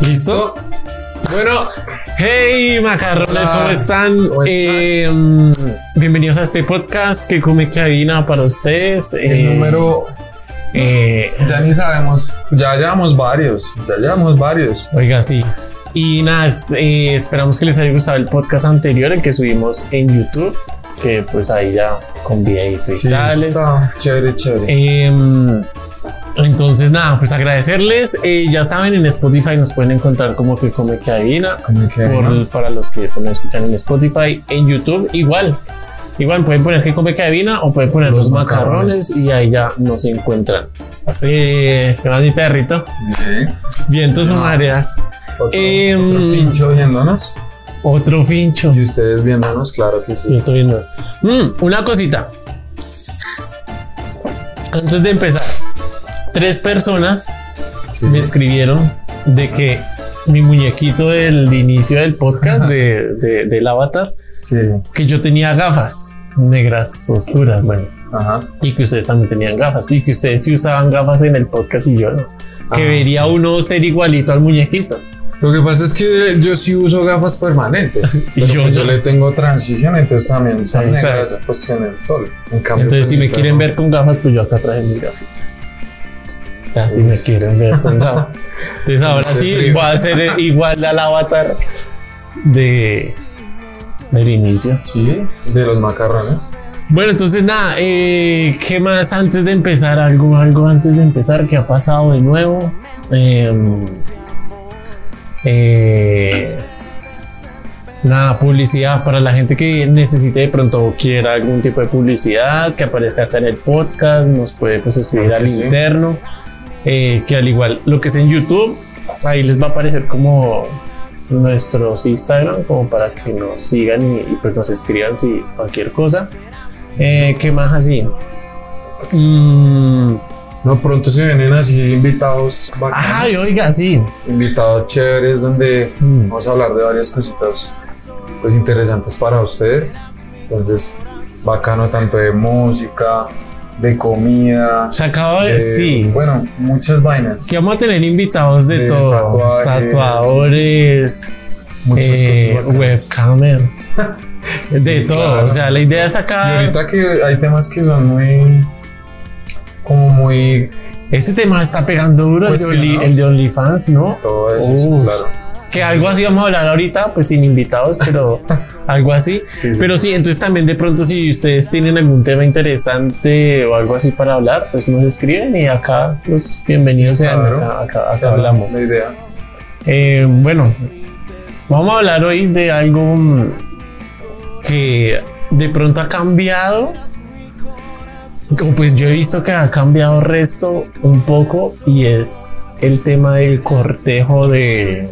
¿Listo? Bueno, Hey macarrones, Hola. ¿cómo están? ¿Cómo están? Eh, mm, bienvenidos a este podcast que come cabina para ustedes. el Eh, número eh, ya ni sabemos. Ya llevamos varios. Ya llevamos varios. oiga, sí. Y nada, eh, esperamos que les haya gustado el podcast anterior, el que subimos en YouTube, que pues ahí ya con videito y Sí, tales. está chévere, chévere. Entonces, nada, pues agradecerles. Eh, ya saben, en Spotify nos pueden encontrar como que come que adivina. Como que, por- ¿no? Para los que pues, nos escuchan en Spotify, en YouTube, igual. Igual pueden poner que come que adivina o pueden poner los, Los macarrones. macarrones. y ahí ya nos encuentran. Eh, ¿Qué más, mi perrito? Sí. Vientos o No. mareas. Otro, otro pincho viéndonos. Otro fincho. Y ustedes viéndonos, claro que sí. Yo estoy viendo. Mm, una cosita. Antes de empezar, tres personas Sí. me escribieron de que mi muñequito del inicio del podcast de, de- del avatar, Sí. que yo tenía gafas negras oscuras, bueno, Ajá. y que ustedes también tenían gafas, y que ustedes sí usaban gafas en el podcast y yo no. Que Ah. vería uno ser igualito al muñequito. Lo que pasa es que yo sí uso gafas permanentes. Y pero yo pues yo le tengo transición, entonces también son negras pues en el sol. En cambio, Entonces, pues, si me mi quieren ver con gafas, pues yo acá traje mis gafitas. Sea, si me quieren ver con gafas. Entonces, ahora sí voy a ser igual al avatar de del inicio. Sí, de los macarrones. Bueno, entonces nada, eh, ¿qué más antes de empezar? Algo, algo antes de empezar, ¿qué ha pasado de nuevo? Em, eh, nada, publicidad para la gente que necesite de pronto o quiera algún tipo de publicidad, que aparezca acá en el podcast, nos puede pues escribir al sí. interno, eh, que al igual lo que es en YouTube, ahí les va a aparecer como nuestros Instagram, como para que nos sigan y, y, pues nos escriban si cualquier cosa. Eh, ¿Qué más así? Mm, No, pronto se vienen así invitados bacanos. ay, oiga, sí. invitados chéveres donde Mm. vamos a hablar de varias cositas pues interesantes para ustedes. Entonces, bacano tanto de música, de comida, Se acaba de. de- sí. bueno, muchas vainas. Que vamos a tener invitados de, De todo: tatuajes. tatuadores, Muchas eh, webcamers, de Sí, todo. claro. O sea, la idea es Y sacar. ahorita que hay temas que son muy como muy Ese tema está pegando duro, el de, Only- Cuestionados. el de OnlyFans, ¿no? todo eso, claro. Que algo así vamos a hablar ahorita, pues sin invitados, pero algo así. Sí, sí. Pero sí, entonces también de pronto si ustedes tienen algún tema interesante o algo así para hablar, pues nos escriben y acá, pues bienvenidos sean, Claro. acá, acá- hablamos. La idea. Eh, bueno, vamos a hablar hoy de algo que de pronto ha cambiado. Como pues yo he visto que ha cambiado resto un poco y es el tema del cortejo de,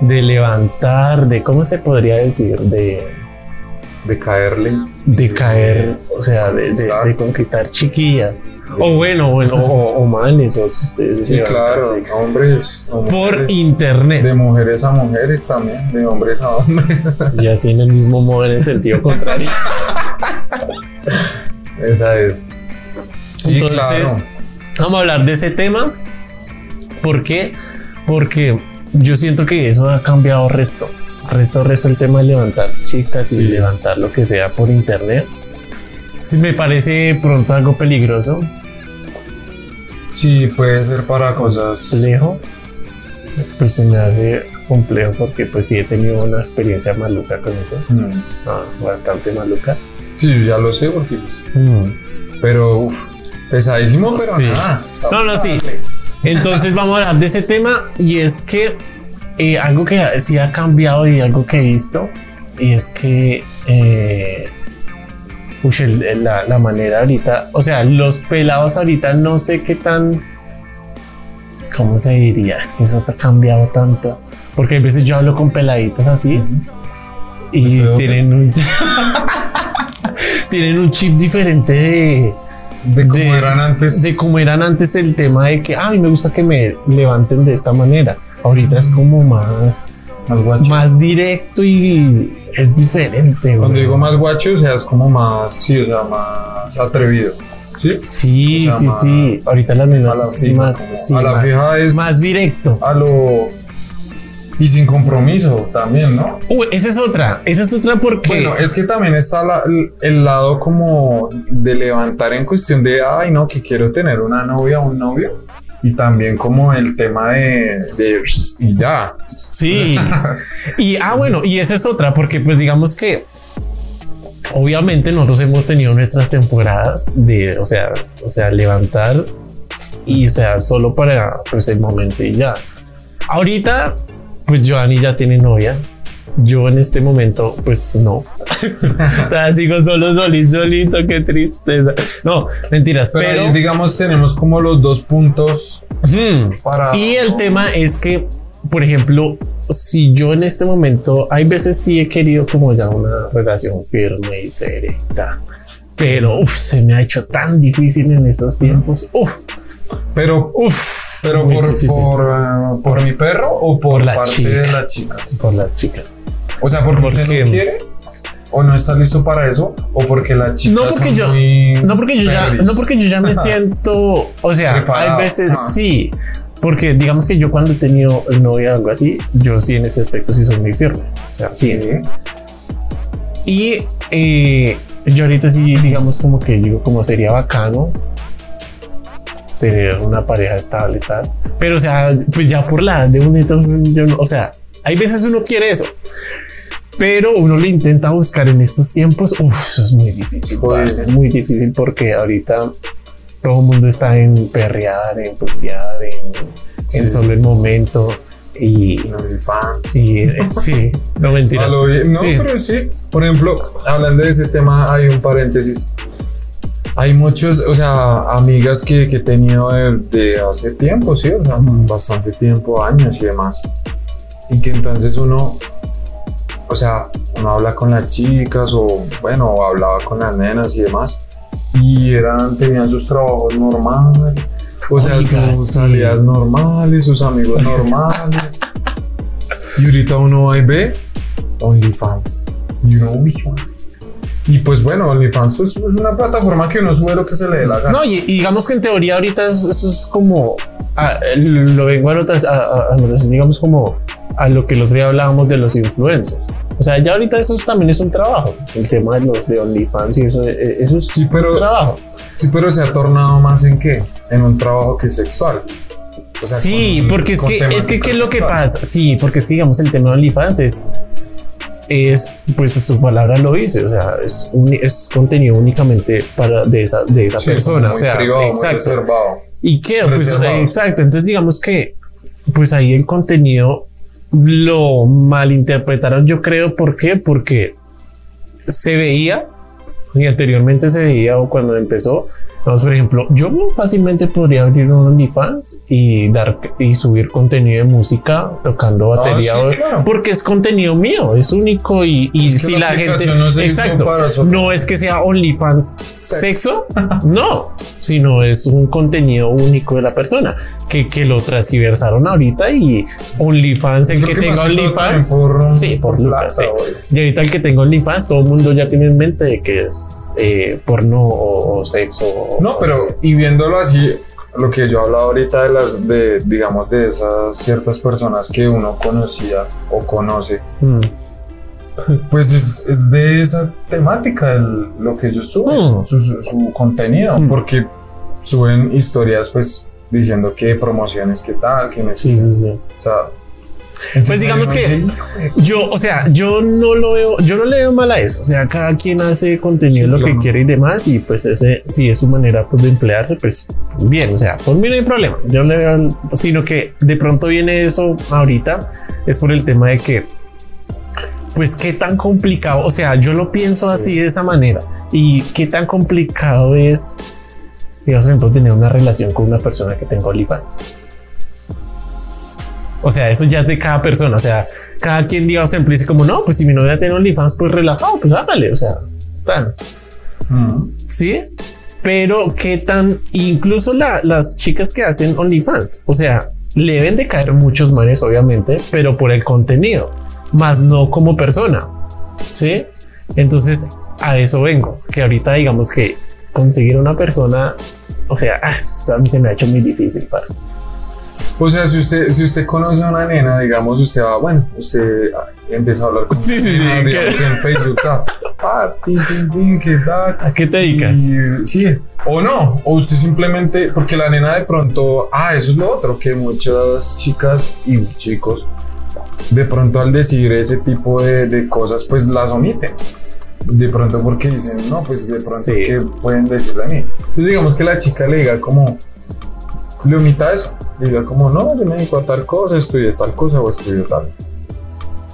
de levantar, de cómo se podría decir, de, De caerle. de caer, o sea, de, de- Conquistar. de conquistar chiquillas. O bueno, bueno, o, o manes, o si ustedes Sí, claro. Hombres. Por internet. De mujeres a mujeres también, de hombres a hombres. Y así en el mismo modo en el sentido contrario. Esa es. Sí, Entonces, claro. vamos a hablar de ese tema. ¿Por qué? Porque yo siento que eso ha cambiado resto. Resto, resto el tema de levantar chicas y levantar lo que sea por internet. Sí, me parece pronto algo peligroso, Sí, puede ser para cosas. complejo. Pues se me hace complejo porque pues sí he tenido una experiencia maluca con eso. Mm. Ah, bastante maluca. Sí, ya lo sé, porque. pues, Mm. Pero, uff, pesadísimo, pero Sí. nada. No, no, sí. Entonces vamos a hablar de ese tema y es que eh, algo que sí ha cambiado y algo que he visto y es que eh, el- el- la, la manera ahorita, o sea, los pelados ahorita no sé qué tan, ¿cómo se diría? Es que eso ha cambiado tanto. Porque a veces yo hablo con peladitos así y tienen un, tienen un chip diferente de, De cómo de- eran antes. de cómo eran antes el tema de que, ay, me gusta que me levanten de esta manera. Ahorita es como más, más guacho. más directo y es diferente. Cuando güey. digo más guacho, o sea, es como más. Sí, o sea, más atrevido. ¿Sí? Sí, O sea, sí, más- sí. Ahorita las A la fija. más, sí, a la más, fija es más directo. a lo y sin compromiso también, ¿no? Esa es otra. Esa es otra porque. Bueno, es que también está la- el, el lado como de levantar en cuestión de, ay, no, que quiero tener una novia o un novio. Y también como el tema de, de y ya. Sí. Y ah, bueno, y esa es otra, porque pues digamos que obviamente nosotros hemos tenido nuestras temporadas de, o sea, o sea, levantar y o sea, solo para pues el momento y ya. Ahorita, pues Joanny ya tiene novia. Yo en este momento, pues no. Sigo solo, solito, solito, qué tristeza. No, mentiras, Pero, pero. ahí, digamos, tenemos como los dos puntos Hmm. para. Y el tema es que, por ejemplo, si yo en este momento, hay veces sí he querido como ya una relación firme y seria, pero uf, se me ha hecho tan difícil en estos tiempos. Uf, Pero, uf, pero muy por, por, eh, por mi perro o por, Por las parte chicas, de las chicas. por las chicas. O sea, porque usted Porque- no quiere o no está listo para eso o porque las chicas No porque yo- No porque yo ya, no porque yo ya me siento, o sea, Preparado. hay veces Ajá. sí, porque digamos que yo cuando he tenido novia o algo así, yo sí en ese aspecto sí soy muy firme. O sea, sí, Y eh, yo ahorita sí, digamos como que digo, como sería bacano tener una pareja estable y tal. Pero o sea, pues ya por la de uno, entonces yo no, o sea, hay veces uno quiere eso. Pero uno lo intenta buscar en estos tiempos. Uf, eso es muy difícil. Jodido. parce, Es muy difícil porque ahorita todo el mundo está en perrear, en putear, en, en Sí. solo el momento. Y, No, y eh, sí, no mentira. No, Sí. pero sí. Por ejemplo, hablando de ese tema, hay un paréntesis. Hay muchos, o sea, amigas que, que he tenido de, de hace tiempo, sí, o sea, bastante tiempo, años y demás. Y que entonces uno, o sea, uno habla con las chicas o, bueno, hablaba con las nenas y demás. Y eran, tenían sus trabajos normales, o sea, Oiga, sus sí. salidas normales, sus amigos normales. y ahorita uno va y ve OnlyFans. Y uno, uy. Y pues bueno, OnlyFans pues, es una plataforma que uno sube lo que se le dé la gana. No, y, y digamos que en teoría ahorita es- eso es como ah, lo vengo a notar, a- a- a digamos como a lo que el otro día hablábamos de los influencers. O sea, ya ahorita eso es- también es un trabajo. El tema de los de OnlyFans y eso, eh, eso es Sí, pero- un trabajo. Sí, pero se ha tornado más en qué? En un trabajo que sexual. O sea, sí, con- porque es que, es que, ¿qué es lo que pasa? Sí, porque es que, digamos, el tema de OnlyFans es, es, pues su palabra lo dice, o sea, es, un- es contenido únicamente para de esa, de esa Sí, persona, o sea, privado, exacto. reservado. ¿Y qué? Pues, exacto. Entonces digamos que pues ahí el contenido lo malinterpretaron, yo creo. ¿Por qué? Porque se veía y anteriormente se veía o cuando empezó. Vamos, por ejemplo, yo fácilmente podría abrir un OnlyFans y dar y subir contenido de música tocando Ah, batería sí, o- claro. porque es contenido mío, es único y, y Es que si la gente no se exacto, no es que sea OnlyFans Sex. sexo, no, sino es un contenido único de la persona que, que lo transversaron ahorita y OnlyFans, el que que tenga OnlyFans, por, sí, por Lucas, sí. y ahorita el que tenga OnlyFans, todo el mundo ya tiene en mente de que es eh, porno o, o sexo. o- No, pero y viéndolo así, lo que yo hablaba ahorita de las, de, digamos, de esas ciertas personas que uno conocía o conoce, Mm. pues es, es de esa temática el- lo que ellos suben, Mm. su, su- su contenido, Mm. porque suben historias, pues, diciendo que promociones, que tal, que no Sí, sí, sí. O sea, Pues digamos que- uno dice, "Hijo de Yo, o sea, yo no lo veo, yo no le veo mal a eso. O sea, cada quien hace contenido Sí, lo que quiere y demás, y pues ese, si es su manera pues, de emplearse, pues bien. O sea, por mí no hay problema. Yo no le veo, sino que de pronto viene eso ahorita, es por el tema de que, pues qué tan complicado. O sea, yo lo pienso así de esa manera y qué tan complicado es, digamos, por ejemplo, tener una relación con una persona que tenga OnlyFans. O sea, eso ya es de cada persona. O sea, cada quien diga, o sea, dice como no, pues si mi novia tiene OnlyFans, pues relajado, pues hágale. O sea, tan, Mm. sí. Pero qué tan, incluso la- las chicas que hacen OnlyFans, o sea, le deben de caer muchos manes, obviamente, pero por el contenido, más no como persona. Sí. Entonces a eso vengo, que ahorita digamos que conseguir una persona, o sea, ah, a mí se me ha hecho muy difícil, parce. O sea, si usted, si usted conoce a una nena, digamos, usted va, bueno, usted ah, empieza a hablar con Sí, sí, sí, digamos, en Facebook, ah, ah, tin, ¿qué tal? ¿A qué te dedicas? Y, sí, o no, o usted simplemente, porque la nena de pronto, ah, eso es lo otro, que muchas chicas y chicos, de pronto al decir ese tipo de, de cosas, pues las omiten. De pronto porque dicen, no, pues de pronto, Sí. ¿qué pueden decir de mí? Entonces digamos que la chica le diga como, le omita eso. Le diga como, no, yo me dedico a tal cosa, estudié tal cosa o estudio tal.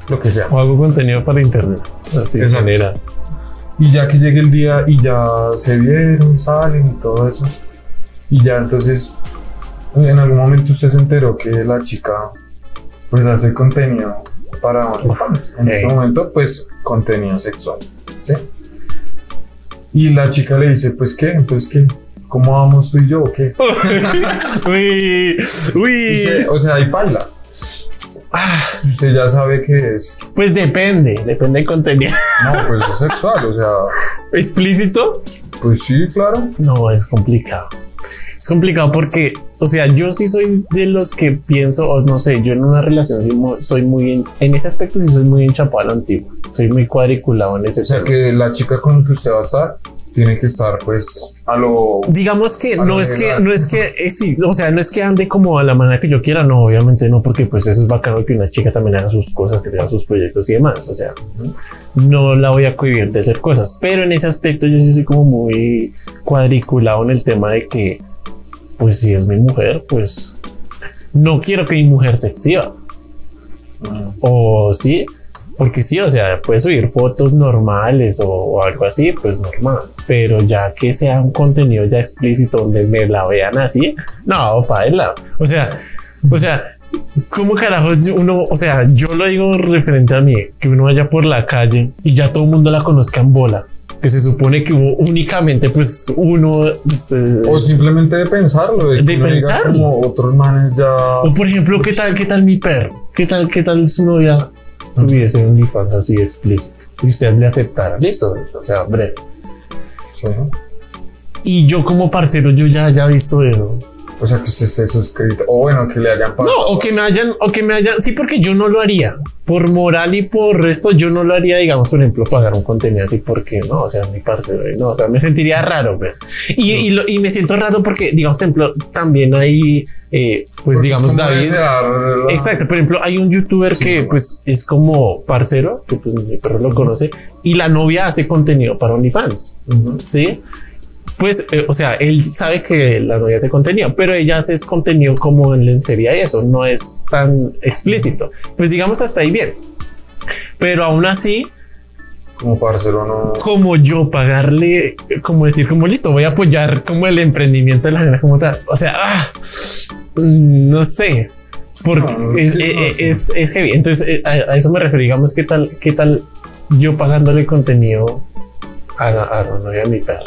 Lo que sea. O hago contenido para internet. Así de Exacto. manera. Y ya que llegue el día y ya se vieron, salen y todo eso. Y ya entonces, en algún momento usted se enteró que la chica pues hace contenido para OnlyFans. En este ey. momento, pues contenido sexual. ¿Sí? Y la chica le dice, pues qué, entonces qué, ¿cómo vamos tú y yo o qué? uy, uy. O sea, ahí baila. Ah, usted ya sabe que es, pues depende, depende del contenido. no, pues es sexual, o sea, ¿Explícito? pues sí, claro. No, es complicado. Es complicado porque, o sea, yo sí soy de los que pienso, o no sé, yo en una relación soy muy, soy muy en, en ese aspecto sí soy muy enchapado a la antigua. Soy muy cuadriculado en ese O sea, que la chica con la que usted va a estar tiene que estar, pues, a lo. Digamos que no es que, no es que, eh, sí, o sea, no es que ande como a la manera que yo quiera, no, obviamente no, porque pues eso es bacano que una chica también haga sus cosas, que tenga sus proyectos y demás, o sea, no la voy a cohibir de hacer cosas, pero en ese aspecto yo sí soy como muy cuadriculado en el tema de que, pues si es mi mujer, pues no quiero que mi mujer se exhiba, o sí, porque sí, o sea, puede subir fotos normales o, o algo así, pues normal. Pero ya que sea un contenido ya explícito donde me la vean así, no, paila. O sea, o sea, ¿cómo carajos uno, o sea, yo lo digo referente a mí, que uno vaya por la calle y ya todo el mundo la conozca en bola? Que se supone que hubo únicamente, pues uno. pues, eh, O simplemente de pensarlo, de, De pensarlo. como otros manes ya. O por ejemplo, ¿qué tal, qué tal mi perro? ¿Qué tal, qué tal su novia tuviese un OnlyFans así explícito? Y usted le aceptara. Listo. O sea, breve. Y yo como parcero, yo ya haya visto eso. O sea, que usted esté suscrito. O bueno, que le hayan No, pagado. o que me hayan, o que me hayan, sí, porque yo no lo haría. Por moral y por resto, yo no lo haría, digamos, por ejemplo, pagar un contenido así porque no, o sea, mi parcero, no, o sea, me sentiría raro, güey. Y, y, lo- y me siento raro porque, digamos, por ejemplo, también hay, eh, pues, Porque digamos, David. la- Exacto, por ejemplo, hay un youtuber Sí, que pues es como parcero, que pues mi perro lo conoce, y la novia hace contenido para OnlyFans, Ujú. ¿sí? Pues, eh, o sea, él sabe que la novia hace contenido, pero ella hace es contenido como en lencería y eso, no es tan explícito. Pues digamos hasta ahí bien. Pero aún así, Como parcero, no. como yo pagarle, como decir, como listo, voy a apoyar como el emprendimiento de la gente como tal. O sea, ah, no sé, porque No, es, sí, eh, no, eh, sí. es, es heavy. Entonces, eh, a, a eso me refiero, digamos, qué tal, qué tal yo pagándole contenido a, la- a de mi perro.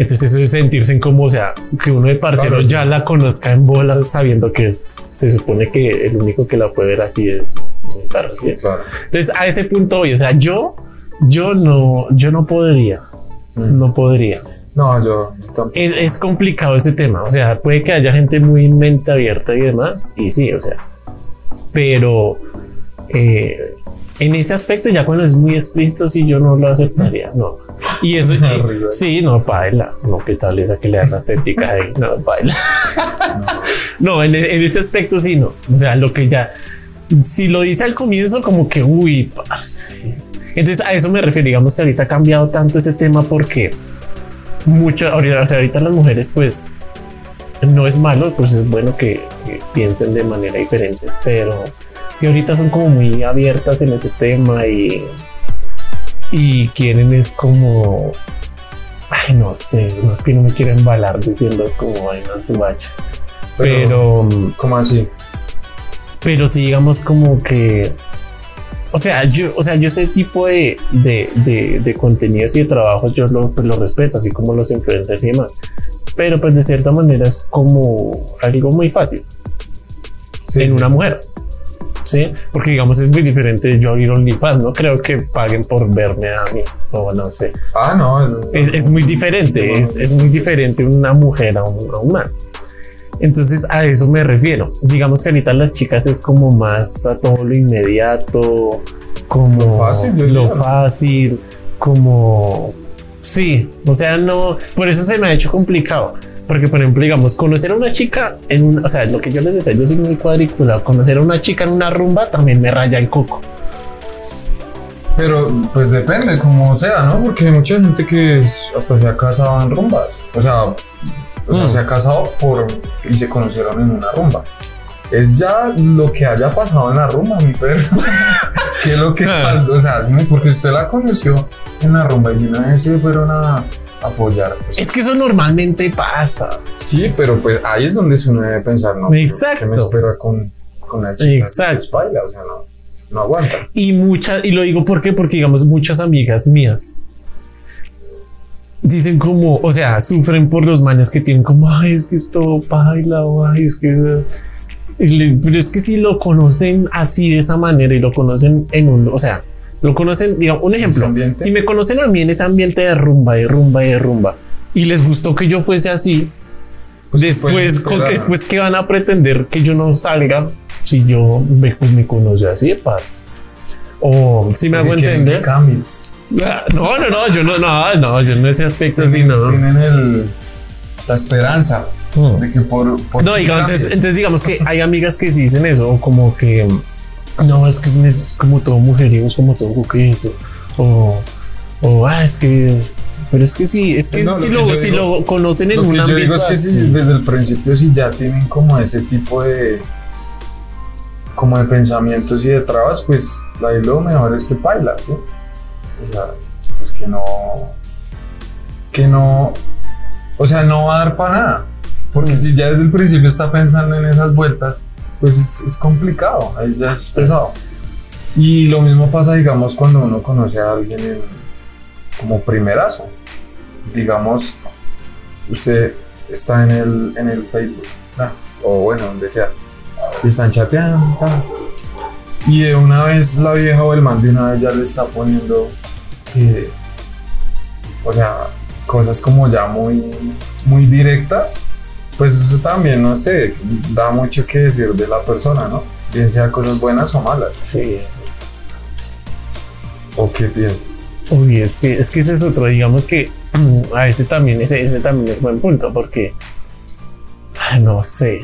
Entonces, eso es sentirse en como, o sea, que uno de parcero Claro. ya la conozca en bola sabiendo que es, se supone que el único que la puede ver así es mi perro. ¿sí? Claro. Entonces, a ese punto voy, o sea, yo, yo no, yo no podría, Mm. no podría. No, yo tampoco. Es, es complicado ese tema, o sea, puede que haya gente muy mente abierta y demás, y sí, o sea, pero eh, en ese aspecto ya cuando es muy explícito, sí, yo no lo aceptaría, no. Y eso, Arriba. sí, no, baila, no, qué tal esa que le dan las téticas ahí, no, baila. No, en, en ese aspecto sí, no, o sea, lo que ya, si lo dice al comienzo, como que, uy, parce. Entonces a eso me refiero, digamos que ahorita ha cambiado tanto ese tema porque mucho, ahorita, o sea, ahorita las mujeres pues no es malo, pues es bueno que, que piensen de manera diferente, pero si ahorita son como muy abiertas en ese tema y, y quieren es como, ay, no sé, no es que no me quiero embalar diciendo como hay unas bachas, pero ¿Cómo así? pero sí digamos como que o sea yo o sea yo ese tipo de, de, de, de contenidos y de trabajos yo lo, pues, lo respeto así como los influencers y demás pero pues de cierta manera es como algo muy fácil Sí. en una mujer Sí, porque digamos es muy diferente yo ir OnlyFans, no creo que paguen por verme a mí, o no sé. Ah, no. Es, es muy diferente, es, es, muy diferente una mujer a un, a un man. Entonces a eso me refiero. Digamos que ahorita las chicas es como más a todo lo inmediato, como Lo fácil, lo fácil, como sí, o sea, no, por eso se me ha hecho complicado. Porque, por ejemplo, digamos, conocer a una chica en un, o sea, lo que yo les decía, yo soy muy cuadriculado. Conocer a una chica en una rumba también me raya el coco. Pero pues depende, como sea, ¿no? Porque hay mucha gente que es- hasta se ha casado en rumbas. O sea, o sea, Mm. se ha casado por y se conocieron en una rumba. Es ya lo que haya pasado en la rumba, mi perro. ¿Qué es lo que pasa? O sea, porque usted la conoció en la rumba y una vez se fueron a, a follar. pues, Es que eso normalmente pasa. sí, pero pues ahí es donde uno debe pensar, ¿no? Exacto. ¿Qué me espera con, con la chica? Exacto. Pues, baila, o sea, no, no aguanta. Y muchas, y lo digo ¿por qué? porque digamos muchas amigas mías dicen como, o sea, sufren por los manes que tienen como, ay, es que esto baila, o ay, es que... Pero es que si lo conocen así de esa manera y lo conocen en un, o sea, lo conocen, digamos, un ejemplo, si me conocen a mí en ese ambiente de rumba, de rumba, de rumba, y les gustó que yo fuese así, Pues, después, pueden con- después que van a pretender que yo no salga si yo me, pues, me conocí así, parce. O si me hago entender. Ah, No, no, no, yo no, no, no, yo en ese aspecto sí, tienen, no. tienen el, la esperanza Mm. de que por, por No, digamos, entonces, entonces digamos que hay amigas que sí dicen eso, como que no, es que es, como todo mujeriego, es como todo coqueto, o, o ah, es que, pero es que sí, es que No, si, lo que si digo- lo conocen en Lo que un yo digo es que si desde el principio si ya tienen como ese tipo de como de pensamientos y de trabas, pues ahí lo mejor es que baila, ¿sí? O sea, pues que no que no o sea, no va a dar para nada. Porque si ya desde el principio está pensando en esas vueltas, pues es, es complicado, ahí ya es pesado. Y lo mismo pasa, digamos, cuando uno conoce a alguien en- como primerazo. Digamos, usted está en el, en el Facebook, o bueno, donde sea, y están chateando, y de una vez la vieja o el man de una vez ya le está poniendo, o sea, cosas como ya muy, muy directas, pues eso también, no sé, da mucho que decir de la persona, ¿no? Bien sea cosas buenas o malas, Sí, o qué piensas. Uy, es que, es que ese es otro, digamos que a ese también, ese, ese también es buen punto, porque no sé.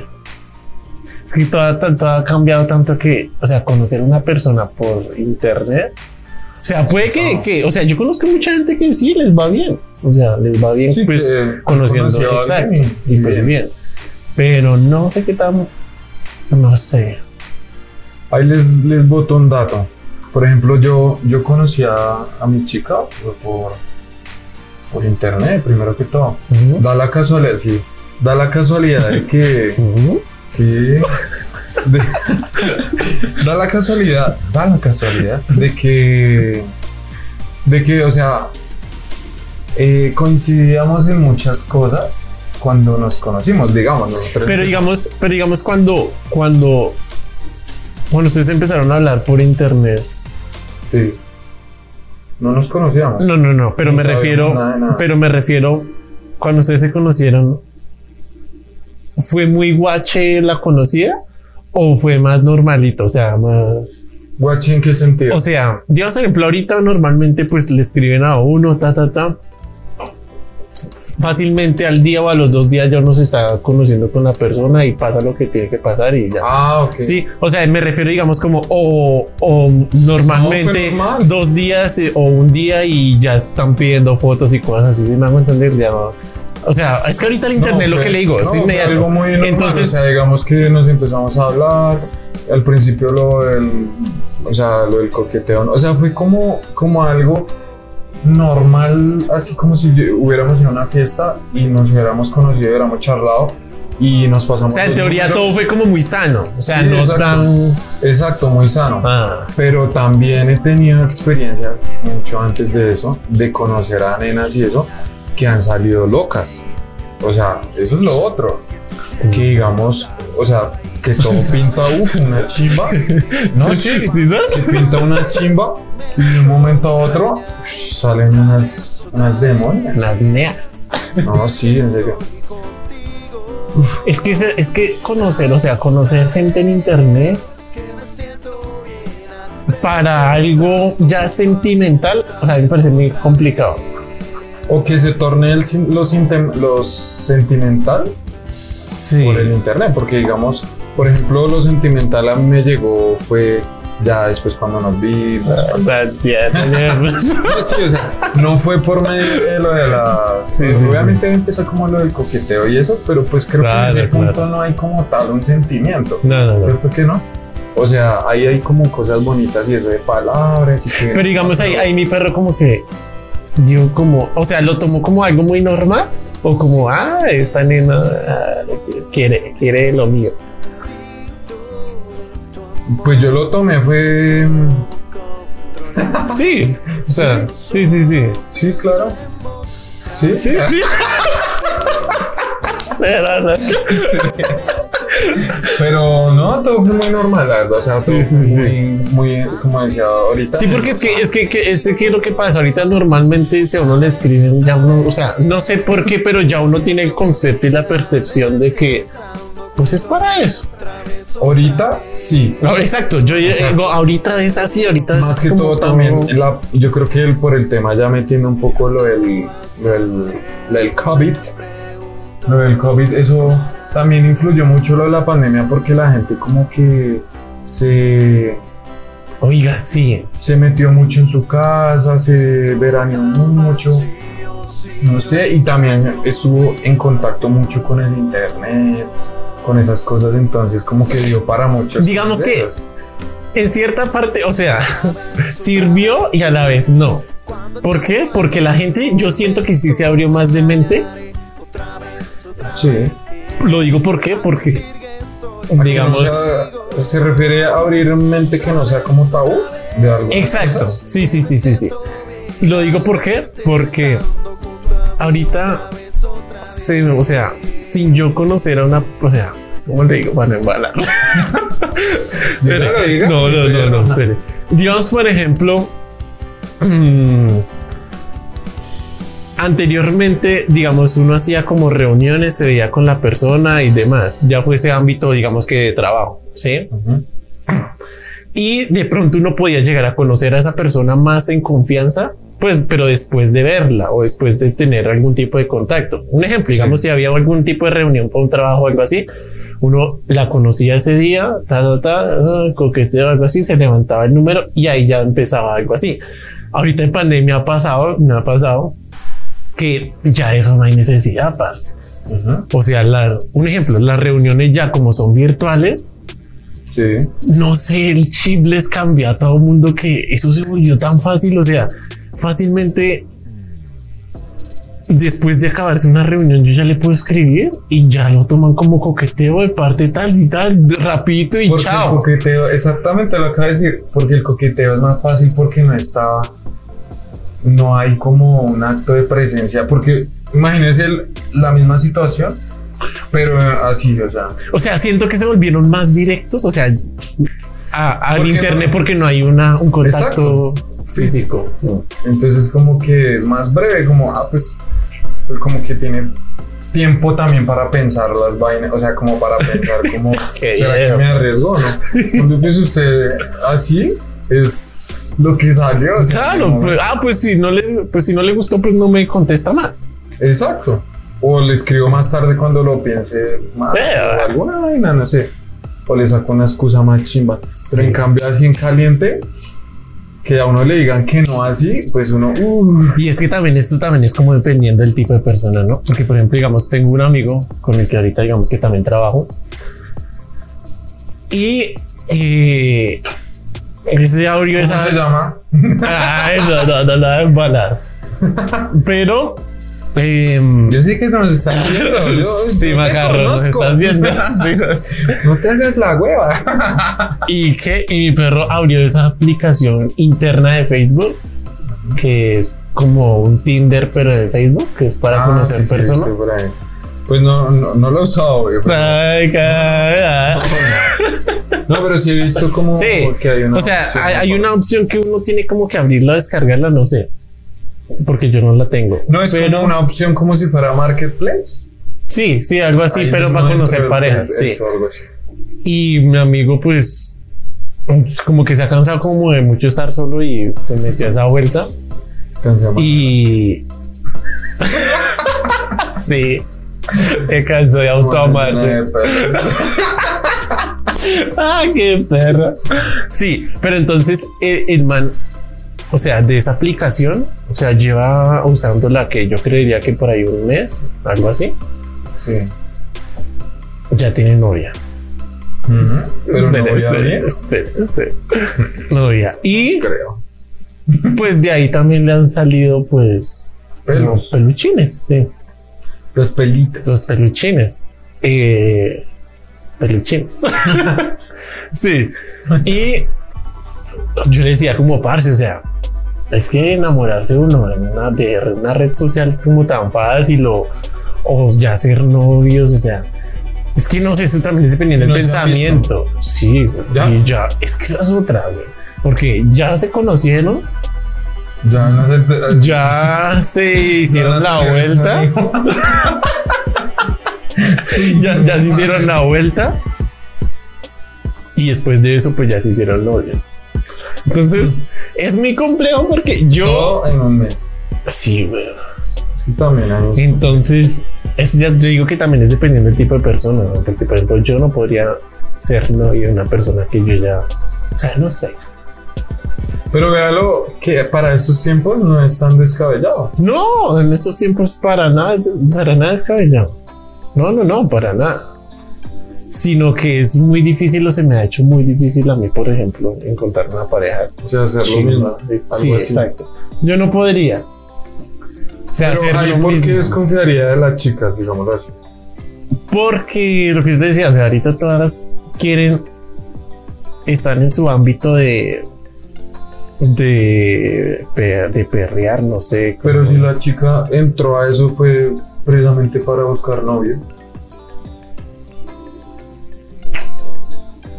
Es que todo, todo- todo ha cambiado tanto que, o sea, conocer a una persona por internet. O sea, puede que, que, o sea, yo conozco mucha gente que sí les va bien. O sea, les va bien, Sí, pues conociendo, exacto, y, pues bien. bien. Pero no sé qué tan, no sé. Ahí les, les boto un dato. Por ejemplo, yo, yo conocí a, a mi chica por, por, internet, primero que todo. Da la casualidad, sí. Da la casualidad de que. Ujú. Sí. De- da la casualidad, da la casualidad de que. De que, o sea. eh, coincidíamos en muchas cosas cuando nos conocimos, digamos. nosotros Pero digamos, pero digamos cuando, cuando, cuando ustedes empezaron a hablar por internet. Sí. No nos conocíamos. No, no, no, pero No me refiero, nada de nada. pero me refiero cuando ustedes se conocieron. ¿Fue muy guache la conocida o fue más normalito? O sea, más. Guachi, ¿en qué sentido? O sea, digamos, por ejemplo, ahorita normalmente pues le escriben a uno, ta, ta, ta. Fácilmente al día o a los dos días ya uno se está conociendo con la persona y pasa lo que tiene que pasar y ya. ah, ok. Sí, o sea, me refiero, digamos, como o, o normalmente No, normal. dos días eh, o un día y ya están pidiendo fotos y cosas así, si me hago entender, ya. O sea, es que ahorita el internet No, lo que le digo, no, es inmediato. algo muy normal, Entonces, o sea, digamos que nos empezamos a hablar. Al principio lo del, o sea, lo del coqueteo, o sea, fue como, como algo normal, así como si hubiéramos ido a una fiesta y nos hubiéramos conocido, hubiéramos charlado y nos pasamos. o sea, en teoría números. todo fue como muy sano. O sea, Sí, no exacto. tan. Exacto, muy sano. Ah, Pero también he tenido experiencias mucho antes de eso, de conocer a nenas y eso, que han salido locas. O sea, eso es lo otro. Que digamos, o sea, que todo pinta, uff, una chimba. No, sí, ¿Sí, que pinta una chimba y de un momento a otro salen unas, unas demonias. Las neas. No, sí, en serio. Es que, es que conocer, o sea, conocer gente en internet para algo ya sentimental, o sea, me parece muy complicado. O que se torne el, sin- lo, sintem- lo sentimental Sí. por el internet, porque digamos, por ejemplo, lo sentimental a mí me llegó fue ya después cuando nos vimos. O sea, ya tener- Sí, o sea, no fue por medio de lo de la. Sí, pues, sí, obviamente empezó como lo del coqueteo y eso, pero pues creo Claro, que en ese punto claro. no hay como tal un sentimiento. No, no, no. ¿Cierto que no? O sea, ahí hay como cosas bonitas y eso de palabras y. Pero digamos ahí, ahí mi perro como que dio como, o sea, lo tomó como algo muy normal o como, ah, esta nena ah, quiere, quiere lo mío. Pues yo lo tomé, fue. Sí, o sea, sí, sí, sí. Sí, claro. Sí, Sí, sí. Pero no. Todo fue muy normal, la verdad. O sea, todo Sí, sí, fue sí. muy, muy, como decía ahorita. Sí, porque es que es que, que, es que lo que pasa ahorita normalmente si a uno le escriben ya uno, o sea, no sé por qué, pero ya uno tiene el concepto y la percepción de que pues es para eso. Ahorita sí. No, exacto, yo sea, digo, ahorita es así, ahorita Más es que todo también, la- yo creo que el- por el tema ya metiendo un poco lo del, lo del, lo del COVID, lo del COVID, eso también influyó mucho lo de la pandemia porque la gente como que se, Oiga, sí. se metió mucho en su casa, se veraneó mucho, no sé, y también estuvo en contacto mucho con el internet, con esas cosas, entonces como que dio para muchas Digamos cosas que-. En cierta parte, o sea, sirvió y a la vez no. ¿Por qué? Porque la gente, yo siento que sí se abrió más de mente. Sí. Lo digo por qué, porque digamos, Que no sea- se refiere a abrir mente que no sea como tabú de algo. exacto. Sí, sí, sí, sí, sí. Lo digo por qué, porque ahorita, se, o sea, sin yo conocer a una, o sea, ¿cómo le digo? Bueno, diga. No, no, no, no, espere. Digamos, por ejemplo, mm, anteriormente, digamos, uno hacía como reuniones, se veía con la persona y demás, ya fue ese ámbito, digamos que de trabajo, ¿sí? Y de pronto uno podía llegar a conocer a esa persona más en confianza, pues, pero después de verla o después de tener algún tipo de contacto. Un ejemplo, digamos, si había algún tipo de reunión para un trabajo o algo así, uno la conocía ese día, ta, ta, ta, ah, coqueteo, algo así, se levantaba el número y ahí ya empezaba algo así. Ahorita en pandemia ha pasado, me ha pasado que ya eso no hay necesidad, parce. O sea, la- un ejemplo, las reuniones ya como son virtuales, Sí. no sé, el chip les cambia a todo el mundo que eso se volvió tan fácil. O sea, fácilmente después de acabarse una reunión, yo ya le puedo escribir y ya lo toman como coqueteo de parte tal y tal, rapidito y Porque el chao. coqueteo, exactamente lo acaba de decir, porque el coqueteo es más fácil porque no está, no hay como un acto de presencia, porque imagínense el- la misma situación, pero así, o sea, O sea, siento que se volvieron más directos. O sea, al internet no- porque no hay una, un contacto físico. entonces como que es más breve, como, ah, pues, pues como que tiene tiempo también para pensar las vainas, o sea, como para pensar como, ¿será que me arriesgo o no? Cuando pues usted así, es lo que salió. o sea, Claro, como- pues, ah, pues si no le, pues si no le gustó, pues no me contesta más. Exacto. O le escribo más tarde cuando lo piense más. Pero- o alguna vaina, no sé. O le saco una excusa más chimba. Pero en cambio, así en caliente, que a uno le digan que no así, pues uno. uh, Y es que también esto también es como dependiendo del tipo de persona, ¿no? Porque, por ejemplo, digamos, tengo un amigo con el que ahorita, digamos, que también trabajo. Y eh, ese audio ¿Cómo esa. se llama? Ay, no, no, no, no, embalar. Pero. em, Yo sé que nos están viendo. Yo, sí, Macarro, nos estás viendo. Sí, No te hagas la hueva. y que y mi perro abrió esa aplicación interna de Facebook que es como un Tinder pero de Facebook que es para Ah, conocer sí, sí, personas sí, ahí. Pues no, no, no lo he usado, güey. pero- Ay, cara. No, pero sí he visto como Sí, que hay una. o sea, opción hay, una opción que uno tiene como que abrirla, descargarla, no sé, porque yo no la tengo. No es pero como una opción como si fuera Marketplace. sí, sí, algo así, Ahí pero para conocer parejas, sí. Y mi amigo, pues, pues, como que se ha cansado como de mucho estar solo y se metió a esa vuelta y sí, se cansó de. Bueno, pero- Ah, qué perra. Sí, pero entonces el, el man, o sea, de esa aplicación, o sea, lleva usándola que yo creería que por ahí un mes, algo así, Sí. ya tiene novia. Pero no Espera, voy a espera, abrir, espera, espera. Novia. Y creo. pues de ahí también le han salido, pues, como peluchines, sí, Los pelitos. los peluchines. Eh, peluchines. sí. Y yo le decía como parce, o sea, es que enamorarse uno en una, de una red social como tan fácil o, o ya ser novios, o sea, es que no sé, eso también es dependiendo del No han pensamiento. Sí, ¿Ya? y ya, es que esa es otra, güey, porque ya se conocieron, Ya no sé. ya se hicieron la vuelta, ya, ya se hicieron la vuelta y después de eso pues ya se hicieron novios. Entonces es muy complejo porque yo... Todo en un mes. Sí, güey. Sí, también hay. Entonces, eso ya te digo que también es dependiendo del tipo de persona, ¿no? Porque, por ejemplo, yo no podría ser novio de una persona que yo ya, o sea, no sé. Pero véalo que para estos tiempos no es tan descabellado. No, en estos tiempos para nada, para nada descabellado. No, no, no, para nada. Sino que es muy difícil o se me ha hecho muy difícil a mí, por ejemplo, encontrar una pareja. O sea, hacer lo mismo. Sí, así. exacto. Yo no podría. O sea, Pero ahí, ¿por qué desconfiaría de las chicas, digámoslo así? Porque lo que yo te decía, o sea, ahorita todas quieren, están en su ámbito de, de, de perrear, no sé. Pero como- si la chica entró a eso fue precisamente para buscar novio.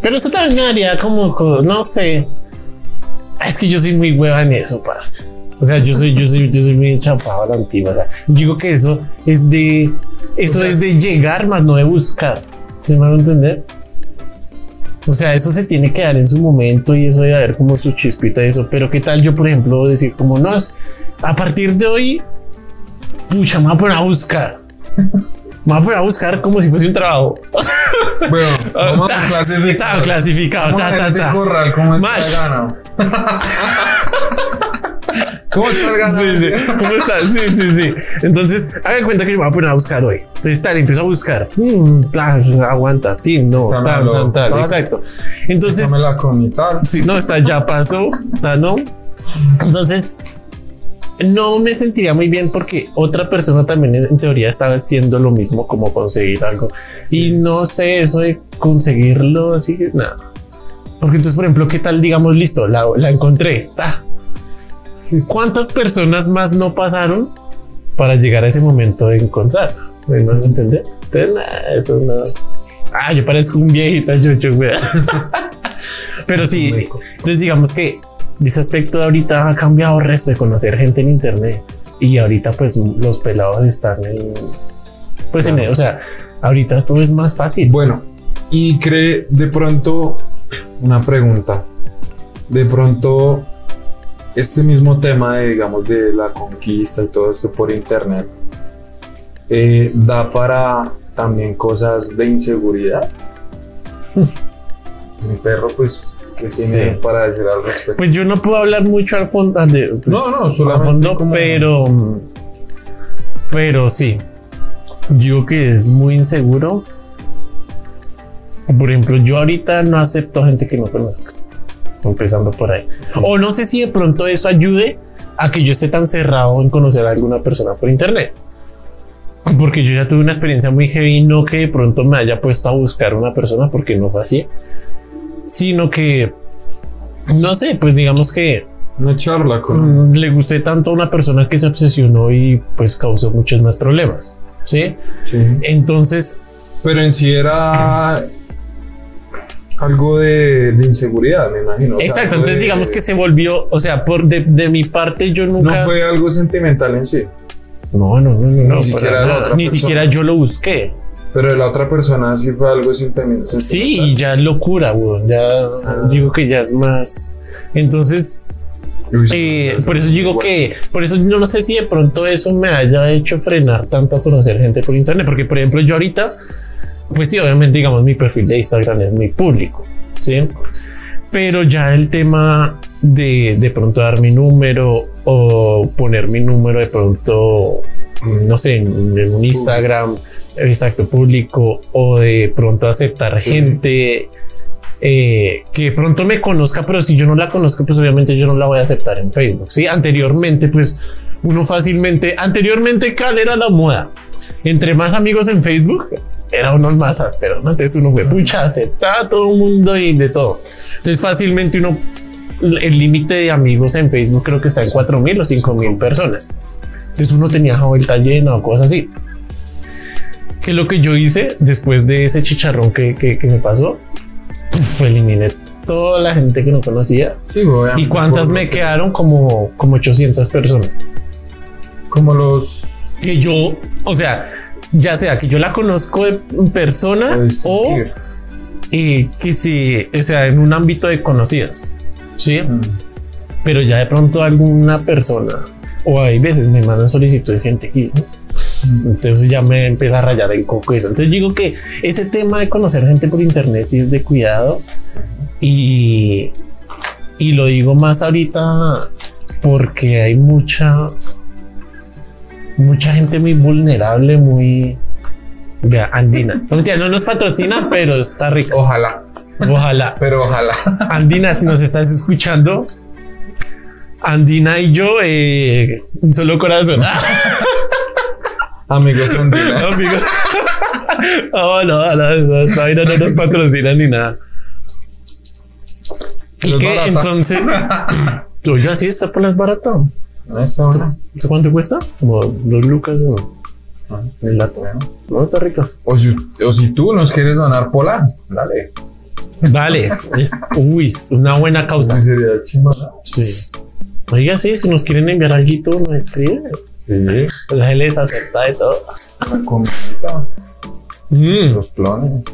Pero eso también me haría como, co- no sé. Es que yo soy muy hueva en eso, parce. O sea, yo soy, yo soy, yo soy muy chapado a la antigua. O sea, digo que eso es de, eso O sea- es de llegar más no de buscar. ¿Se me va a entender? O sea, eso se tiene que dar en su momento y eso debe haber como su chispita y eso. Pero qué tal yo, por ejemplo, decir como no es a partir de hoy, pucha, me voy a poner a buscar. Me voy a poner a buscar como si fuese un trabajo. Bueno, vamos Ta- a clasificar. Está clasificado. Ta, ta, ta. corral, ¿cómo está Mash. ¿Cómo está el ganado? Sí, sí. ¿Cómo está? Sí, sí, sí. Entonces, hagan cuenta que yo me voy a poner a buscar hoy. Entonces, tal, empiezo a buscar. Mm, ah, aguanta, tin, no, tal, tal, tal. tal. Exacto. Entonces, me la tal. sí, no, está, ya pasó, está, no. Entonces, no me sentiría muy bien porque otra persona también en, teoría estaba haciendo lo mismo como conseguir algo. Y no sé, eso de conseguirlo, así que nada. Porque entonces, por ejemplo, ¿qué tal? Digamos, listo, la, la encontré. ta. ¿Cuántas personas más no pasaron para llegar a ese momento de encontrar? ¿Me van a entender? Entonces, nada, eso no. Ah, yo parezco un viejito, yo, yo. Pero sí, entonces digamos que ese aspecto de ahorita ha cambiado el resto de conocer gente en internet. Y ahorita, pues, los pelados están en. Pues, en, Claro. o sea, ahorita todo es más fácil. Bueno, y cree de pronto una pregunta. De pronto, este mismo tema de, digamos, de la conquista y todo esto por internet, eh, da para también cosas de inseguridad. Mi perro, pues, ¿qué tiene Sí. para decir al respecto? Pues yo no puedo hablar mucho al fondo. De, pues, No, no, solamente fondo, como- pero. Pero sí. Yo que es muy inseguro. Por ejemplo, yo ahorita no acepto gente que no conozco. Empezando por ahí. O no sé si de pronto eso ayude a que yo esté tan cerrado en conocer a alguna persona por internet. Porque yo ya tuve una experiencia muy heavy, no que de pronto me haya puesto a buscar una persona porque no fue así, sino que no sé, pues digamos que Una charla con... mm, le gusté tanto a una persona que se obsesionó y pues causó muchos más problemas. ¿sí? Sí. Entonces, Pero en sí era algo de, de inseguridad, me imagino. O sea, exacto, entonces de- digamos que se volvió, o sea, por de, de mi parte yo No nunca... fue algo sentimental en sí, no, no, no, no, no, para siquiera la nada. otra ni siquiera yo lo busqué. pero de la otra persona sí fue algo sentimen- sentimental. Sí, y ya es locura, weón. Ya Ah. digo que ya es más. Entonces, eh, por eso digo que, por eso yo no sé si de pronto eso me haya hecho frenar tanto a conocer gente por internet, porque por ejemplo yo ahorita, pues sí, obviamente digamos mi perfil de Instagram es muy público, sí, pero ya el tema de de pronto dar mi número o poner mi número de pronto, no sé, en, en un Instagram, exacto, público o de pronto aceptar Sí. gente eh, que de pronto me conozca, pero si yo no la conozco, pues obviamente yo no la voy a aceptar en Facebook. Sí, anteriormente, pues uno fácilmente, anteriormente, ¿cuál era la moda? Entre más amigos en Facebook, era uno más áspero. ¿no? Entonces uno fue pucha, aceptaba a todo el mundo y de todo. Entonces fácilmente uno, el límite de amigos en Facebook creo que está en 4 mil o 5 mil personas. Entonces uno tenía vuelta llena o cosas así. Que lo que yo hice después de ese chicharrón que, que, que me pasó, fue eliminé toda la gente que no conocía. Sí, ¿Y cuántas me quedaron? Como, como 800 personas. Como los Que yo, o sea, ya sea que yo la conozco de- en persona o eh, que sí, o sea, en un ámbito de conocidos. Sí, Mm. pero ya de pronto alguna persona o hay veces me mandan solicitudes de gente aquí. Entonces ya me empieza a rayar el coco eso. Entonces digo que ese tema de conocer gente por internet sí es de cuidado y, y lo digo más ahorita porque hay mucha, mucha gente muy vulnerable, muy andina. No, mentira, no nos patrocina, pero está rico. Ojalá, Ojalá. pero ojalá. Andina, si nos estás escuchando, Andina y yo, eh, un solo corazón. Amigos Andina. No, amigo. Oh, no, no, no, vaina no nos patrocina ni nada. ¿Y barata. Entonces, oiga, sí, está por las baratas. No está bueno. ¿Eso cuánto cuesta? Como dos lucas. Ajá. el lato. Bueno. No, está rico. O si, o si tú nos quieres donar polar, dale. Dale, es, uy, es una buena causa. Sería. Sí. Oiga, sí, si nos quieren enviar algo, nos escriben. Sí, La gente les acepta de todo. la comidita, Mm. los clones.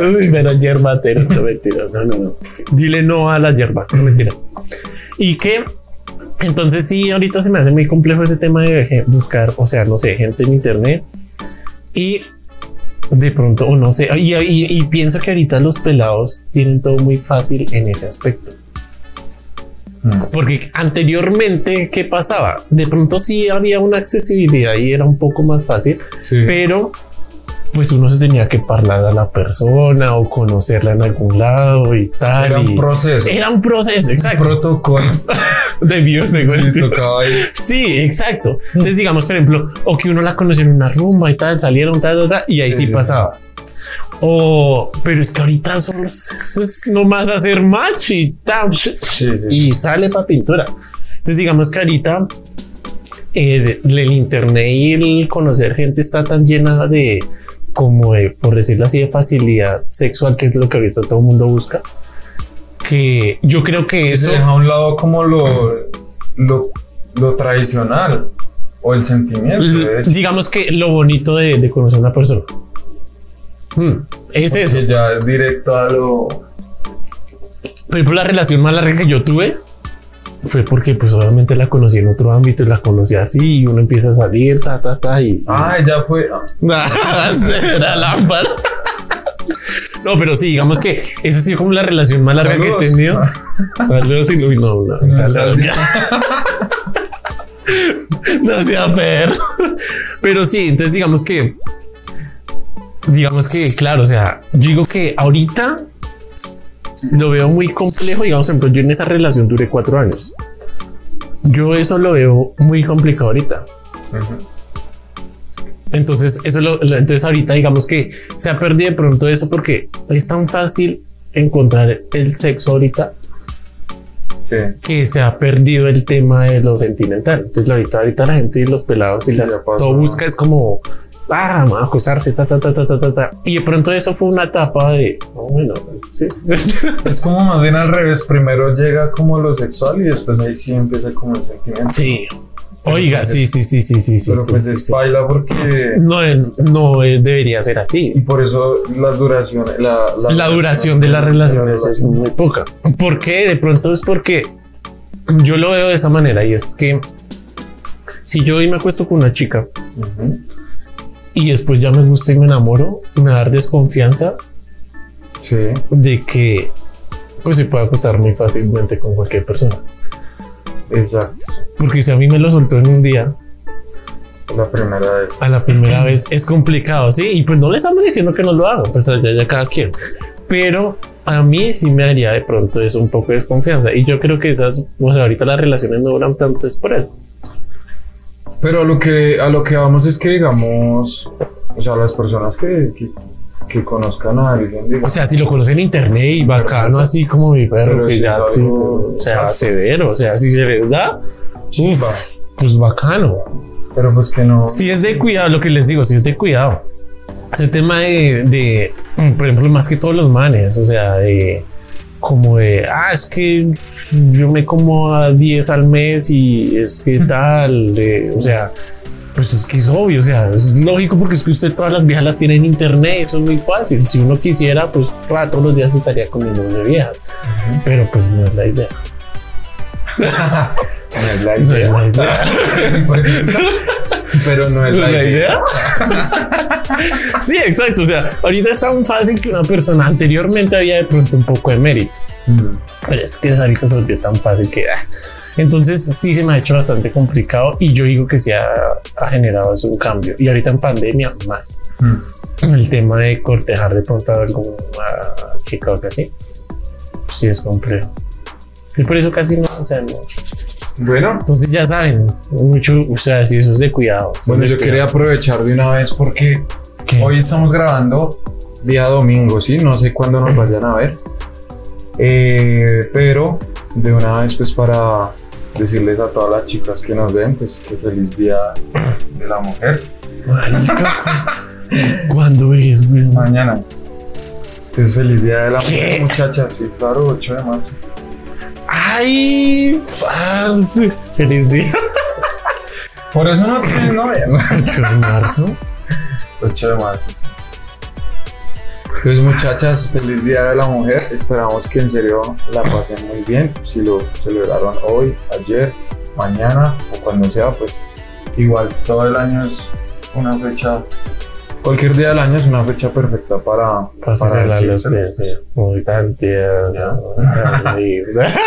Uy, pero hierba te- no mentiras, no, no, no. Dile no a la hierba, no mentiras. Y que entonces sí, ahorita se me hace muy complejo ese tema de buscar, o sea, no sé, gente en internet y de pronto, o no sé, y, y- y pienso que ahorita los pelados tienen todo muy fácil en ese aspecto. Mm. Porque anteriormente, ¿qué pasaba? De pronto sí había una accesibilidad y era un poco más fácil, Sí. pero pues uno se tenía que hablar a la persona o conocerla en algún lado y tal. Era un proceso. Era un proceso, exacto. protocolo. de bioseguro. Sí, tocaba ahí. Sí, exacto. Entonces, digamos, por ejemplo, o que uno la conoció en una rumba y tal, salieron tal, tal, tal, y ahí sí, pasaba. O, pero es que ahorita solo es, nomás hacer match y tal, Sí, y sale para pintura. Entonces, digamos que ahorita eh, el internet y el conocer gente está tan llena de, como de, por decirlo así, de facilidad sexual, que es lo que ahorita todo el mundo busca, que yo creo que se eso. deja a un lado como lo, lo, lo tradicional o el sentimiento. de digamos que lo bonito de, de conocer a una persona. Hmm, es Porque eso. ya es directo a lo. Por ejemplo, la relación más larga que yo tuve fue porque, pues, obviamente la conocí en otro ámbito y la conocí así. Y uno empieza a salir, ta, ta, ta. Y Ah, ya fue. ah, era lámpara. No, pero sí, digamos que esa ha sido como la relación más larga Saludos. que he tenido. Saludos y no, no, No, no sea perro. Pero sí, entonces digamos que, digamos que, claro, o sea, yo digo que ahorita lo veo muy complejo. Digamos, por ejemplo, yo en esa relación duré cuatro años. Yo eso lo veo muy complicado ahorita. Entonces, eso lo, lo- entonces ahorita digamos que se ha perdido de pronto eso porque es tan fácil encontrar el sexo ahorita Sí. que se ha perdido el tema de lo sentimental. Entonces, ahorita, ahorita la gente, los pelados y Sí, las ya pasó. todo busca es como, ah, vamos a acostarse, ta, ta, ta, ta, ta, ta. Y de pronto eso fue una etapa de, oh, bueno, sí. Es como más bien al revés. Primero llega como lo sexual y después ahí sí empieza como el sentimiento. sí. Oiga, pues sí, sí, sí, sí, sí, sí. Pero sí, pues sí, es sí. baila porque. No, eh, no eh, debería ser así. Y por eso la duración. La, La duración de las relaciones es relación. muy poca. ¿Por qué? De pronto es porque yo lo veo de esa manera y es que si yo hoy me acuesto con una chica. Y después ya me gusta y me enamoro, me va a dar desconfianza Sí. de que pues se puede acostar muy fácilmente con cualquier persona. Exacto. Porque si a mí me lo soltó en un día, La primera vez. a la primera vez es complicado, sí. Y pues no le estamos diciendo que no lo haga, pues ya, ya cada quien. Pero a mí sí me daría de pronto eso un poco de desconfianza. Y yo creo que esas, o sea, ahorita las relaciones no duran tanto es por eso. Pero a lo que, a lo que vamos es que, digamos, o sea, las personas que, que, que conozcan a alguien, O digamos, sea, si lo conocen en internet y bacano, así como mi perro, que si ya, algo- o sea, severo, o sea, si se les da, uf, pues bacano. Pero pues que no. Si es de cuidado, lo que les digo, si es de cuidado. Ese tema de, de, por ejemplo, más que todos los manes, o sea, de como de, ah, es que yo me como a 10 al mes y es que tal, o sea, pues es que es obvio, o sea, es lógico porque es que usted todas las viejas las tiene en internet, eso es muy fácil. Si uno quisiera, pues para todos los días estaría comiendo de viejas, pero pues no es la idea. No es la No es idea. la idea. Pero no es la, idea. sí, exacto. O sea, ahorita es tan fácil que una persona anteriormente había de pronto un poco de mérito, Mm. pero es que ahorita se volvió tan fácil que ah. entonces sí se me ha hecho bastante complicado y yo digo que sí ha, ha generado eso un cambio y ahorita en pandemia más Mm. el tema de cortejar de pronto alguna que así sí es complejo y por eso casi no, o sea, no. Bueno, entonces ya saben mucho, o sea, si eso es de cuidado. bueno, yo quería aprovechar de una vez porque ¿Qué? hoy estamos grabando día domingo, ¿sí? No sé cuándo nos vayan a ver. Eh, pero de una vez, pues para decirles a todas las chicas que nos ven, pues que feliz día de la mujer. ¿Cuándo es, güey? Mañana. Entonces, feliz día de la ¿Qué? mujer, muchachas. Sí, claro, 8 de marzo. Ay. Feliz día. Por eso no tienes novia. 8 de marzo. 8 de marzo, sí. Pues muchachas, feliz día de la mujer. Esperamos que en serio la pasen muy bien. Si lo celebraron hoy, ayer, mañana o cuando sea, pues igual todo el año es una fecha. Cualquier día del año es una fecha perfecta para, Para decírselo. sí, sí. Muy linda.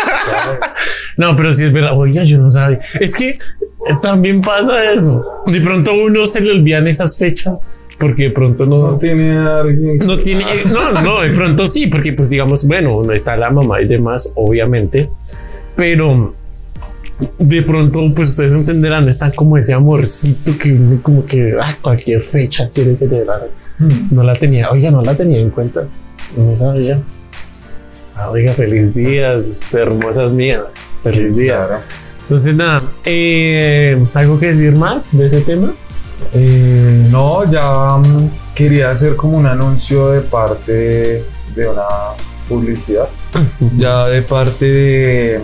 No, pero sí es verdad. Oiga, yo no sabía. Es que también pasa eso. De pronto uno se le olvidan esas fechas porque de pronto No no. tiene alguien. No tiene, eh, no, no, de pronto sí, porque pues digamos, bueno, no está la mamá y demás, obviamente, pero de pronto, pues ustedes entenderán, está como ese amorcito que uno como que ah, cualquier fecha quiere celebrar. Hmm. No la tenía, oiga, no la tenía en cuenta, no sabía. Ah, oiga, feliz día, hermosas mías, feliz día. Entonces, nada, eh, ¿algo que decir más de ese tema? Eh, no, ya mm, quería hacer como un anuncio de parte de una publicidad, ya de parte de,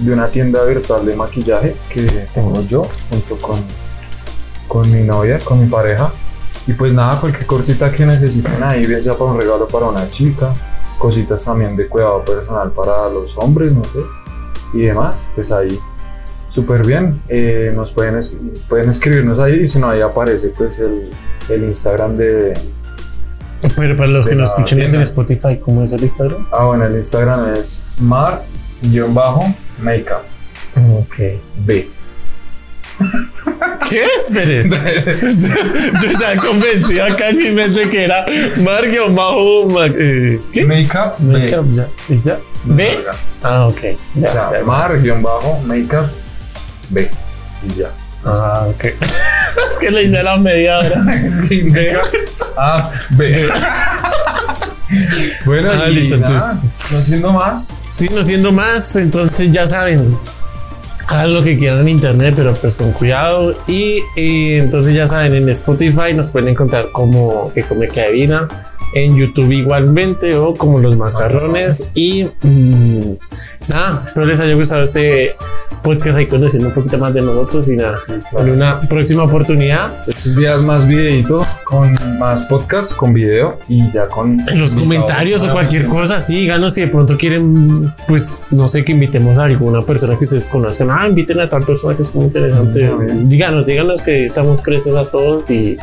de una tienda virtual de maquillaje que tengo yo junto con, con mi novia, con mi pareja. Y pues nada, cualquier cosita que necesiten ahí, bien sea para un regalo para una chica, cositas también de cuidado personal para los hombres, no sé, y demás, pues ahí súper bien. Eh, nos pueden, es- pueden escribirnos ahí y si no, ahí aparece pues el, el Instagram de... Pero para los De que nos escuchen es en. Spotify, ¿cómo es el Instagram? Ah, bueno, el Instagram es mar-makeup Ok. B. ¿Qué? Espere. Yo ya convencí acá en mi mente que era Mario Majo. Ma- eh, ¿Qué? Makeup Makeup, ya. ¿Y ya? ¿B? Ah, ok. Ya, O sea, ya. mar-makeup B. Y ya. Ah, ok. es que le hice la media hora. Sí, makeup A, B. bueno, Ah, y listo, nada, entonces. no siendo más, Sí, no siendo más, entonces ya saben, hagan lo que quieran en internet, pero pues con cuidado. Y, y entonces ya saben, en Spotify nos pueden encontrar como que come adivina en YouTube igualmente o como los macarrones. Y mm, nada, espero les haya gustado este podcast ahí conociendo un poquito más de nosotros y nada, en una próxima oportunidad. Estos días más videito, con más podcast, con video y ya con... En los comentarios o cualquier cosa, sí, díganos si de pronto quieren, pues no sé, que invitemos a alguna persona que ustedes conozcan. Ah, inviten a tal persona que es muy interesante. díganos, díganos que estamos creciendo a todos y,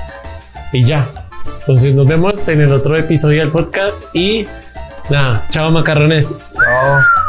y ya. Entonces nos vemos en el otro episodio del podcast y nada, chao macarrones. Chao.